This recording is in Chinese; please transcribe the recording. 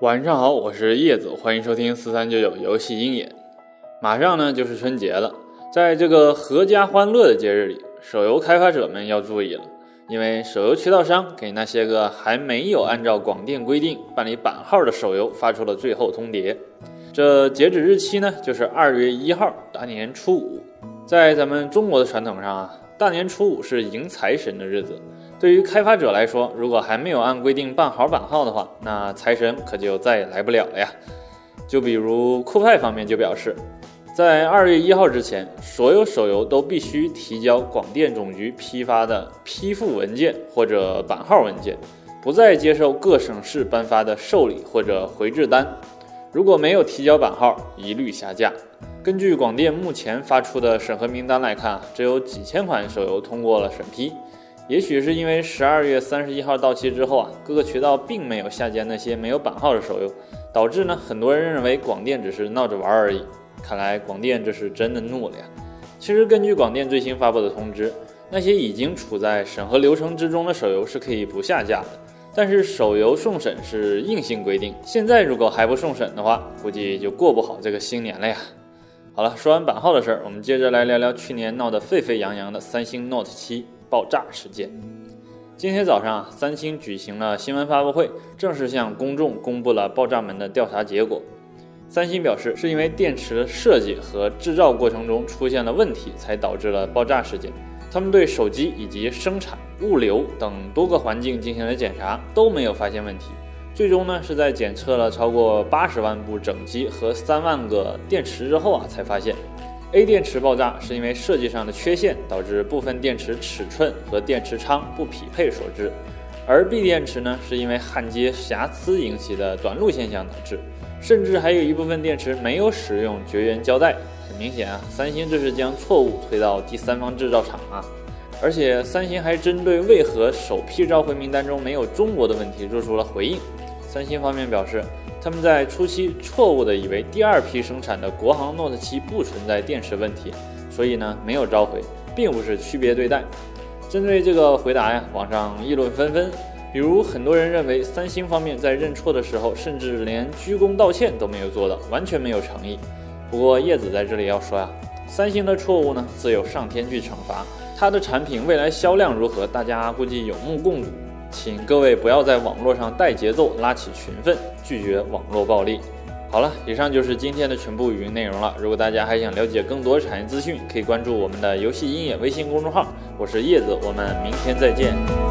晚上好，我是叶子，欢迎收听四三九九游戏鹰眼。马上呢就是春节了，在这个阖家欢乐的节日里，手游开发者们要注意了，因为手游渠道商给那些个还没有按照广电规定办理版号的手游发出了最后通牒。这截止日期呢就是二月一号，大年初五。在咱们中国的传统上啊，大年初五是迎财神的日子。对于开发者来说，如果还没有按规定办好版号的话，那财神可就再也来不了了呀。就比如酷派方面就表示，在二月一号之前，所有手游都必须提交广电总局批发的批复文件或者版号文件，不再接受各省市颁发的受理或者回执单。如果没有提交版号，一律下架。根据广电目前发出的审核名单来看，只有几千款手游通过了审批。也许是因为十二月三十一号到期之后啊，各个渠道并没有下架那些没有版号的手游，导致呢很多人认为广电只是闹着玩而已。看来广电这是真的怒了呀！其实根据广电最新发布的通知，那些已经处在审核流程之中的手游是可以不下架的，但是手游送审是硬性规定。现在如果还不送审的话，估计就过不好这个新年了呀。好了，说完版号的事儿，我们接着来聊聊去年闹得沸沸扬扬的三星 Note 7。爆炸事件。今天早上，三星举行了新闻发布会，正式向公众公布了爆炸门的调查结果。三星表示，是因为电池设计和制造过程中出现了问题，才导致了爆炸事件。他们对手机以及生产、物流等多个环境进行了检查，都没有发现问题。最终呢，是在检测了超过八十万部整机和三万个电池之后啊，才发现。A 电池爆炸是因为设计上的缺陷导致部分电池尺寸和电池仓不匹配所致，而 B 电池呢是因为焊接瑕疵引起的短路现象导致，甚至还有一部分电池没有使用绝缘胶带。很明显啊，三星这是将错误推到第三方制造厂啊，而且三星还针对为何首批召回名单中没有中国的问题做出了回应。三星方面表示。他们在初期错误地以为第二批生产的国行 Note 7不存在电池问题，所以呢没有召回，并不是区别对待。针对这个回答呀，网上议论纷纷。比如很多人认为三星方面在认错的时候，甚至连鞠躬道歉都没有做到，完全没有诚意。不过叶子在这里要说呀，三星的错误呢自有上天去惩罚，它的产品未来销量如何，大家估计有目共睹。请各位不要在网络上带节奏，拉起群愤，拒绝网络暴力。好了，以上就是今天的全部语音内容了。如果大家还想了解更多产业资讯，可以关注我们的游戏鹰眼微信公众号。我是叶子，我们明天再见。